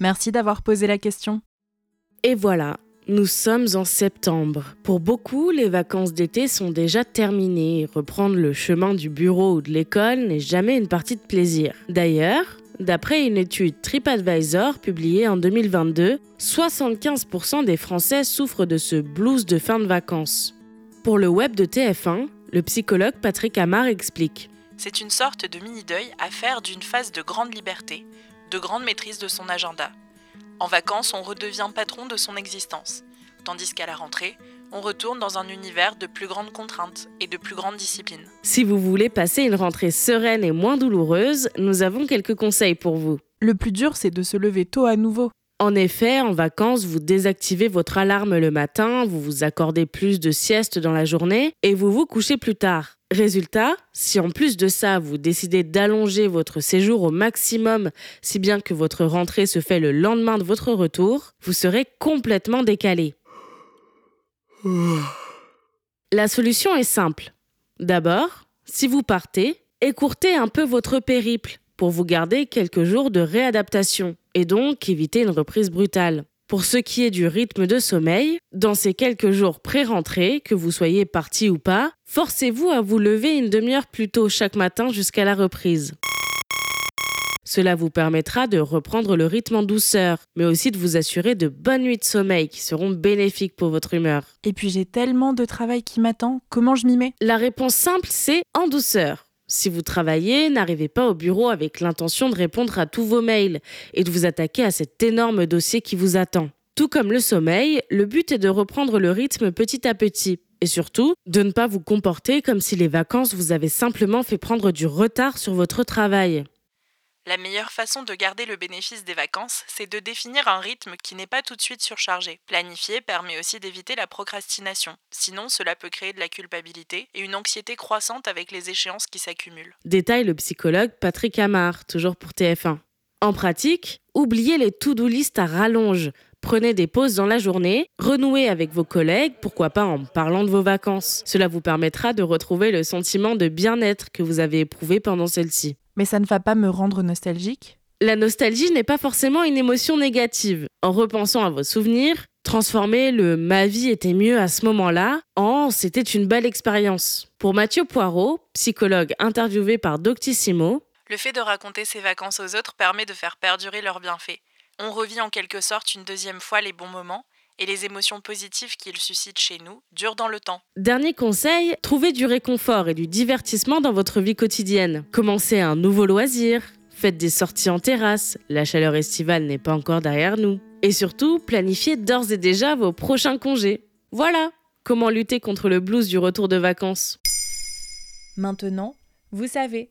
Merci d'avoir posé la question. Et voilà, nous sommes en septembre. Pour beaucoup, les vacances d'été sont déjà terminées. Reprendre le chemin du bureau ou de l'école n'est jamais une partie de plaisir. D'ailleurs, d'après une étude TripAdvisor publiée en 2022, 75% des Français souffrent de ce blues de fin de vacances. Pour le web de TF1, le psychologue Patrick Amar explique. C'est une sorte de mini-deuil à faire d'une phase de grande liberté, de grande maîtrise de son agenda. En vacances, on redevient patron de son existence, tandis qu'à la rentrée, on retourne dans un univers de plus grandes contraintes et de plus grande discipline. Si vous voulez passer une rentrée sereine et moins douloureuse, nous avons quelques conseils pour vous. Le plus dur, c'est de se lever tôt à nouveau. En effet, en vacances, vous désactivez votre alarme le matin, vous vous accordez plus de siestes dans la journée et vous vous couchez plus tard. Résultat, si en plus de ça, vous décidez d'allonger votre séjour au maximum, si bien que votre rentrée se fait le lendemain de votre retour, vous serez complètement décalé. La solution est simple. D'abord, si vous partez, écourtez un peu votre périple pour vous garder quelques jours de réadaptation et donc éviter une reprise brutale. Pour ce qui est du rythme de sommeil, dans ces quelques jours pré-rentrée, que vous soyez parti ou pas, forcez-vous à vous lever une demi-heure plus tôt chaque matin jusqu'à la reprise. Cela vous permettra de reprendre le rythme en douceur, mais aussi de vous assurer de bonnes nuits de sommeil qui seront bénéfiques pour votre humeur. Et puis j'ai tellement de travail qui m'attend, comment je m'y mets? La réponse simple, c'est en douceur. Si vous travaillez, n'arrivez pas au bureau avec l'intention de répondre à tous vos mails et de vous attaquer à cet énorme dossier qui vous attend. Tout comme le sommeil, le but est de reprendre le rythme petit à petit. Et surtout, de ne pas vous comporter comme si les vacances vous avaient simplement fait prendre du retard sur votre travail. La meilleure façon de garder le bénéfice des vacances, c'est de définir un rythme qui n'est pas tout de suite surchargé. Planifier permet aussi d'éviter la procrastination. Sinon, cela peut créer de la culpabilité et une anxiété croissante avec les échéances qui s'accumulent. Détaille le psychologue Patrick Amar, toujours pour TF1. En pratique, oubliez les to-do list à rallonge. Prenez des pauses dans la journée, renouez avec vos collègues, pourquoi pas en parlant de vos vacances. Cela vous permettra de retrouver le sentiment de bien-être que vous avez éprouvé pendant celle-ci. Mais ça ne va pas me rendre nostalgique La nostalgie n'est pas forcément une émotion négative. En repensant à vos souvenirs, transformez le ma vie était mieux à ce moment-là en c'était une belle expérience. Pour Mathieu Poirot, psychologue interviewé par Doctissimo, Le fait de raconter ses vacances aux autres permet de faire perdurer leurs bienfaits. On revit en quelque sorte une deuxième fois les bons moments et les émotions positives qu'ils suscitent chez nous durent dans le temps. Dernier conseil, trouvez du réconfort et du divertissement dans votre vie quotidienne. Commencez un nouveau loisir, faites des sorties en terrasse, la chaleur estivale n'est pas encore derrière nous. Et surtout, planifiez d'ores et déjà vos prochains congés. Voilà comment lutter contre le blues du retour de vacances. Maintenant, vous savez.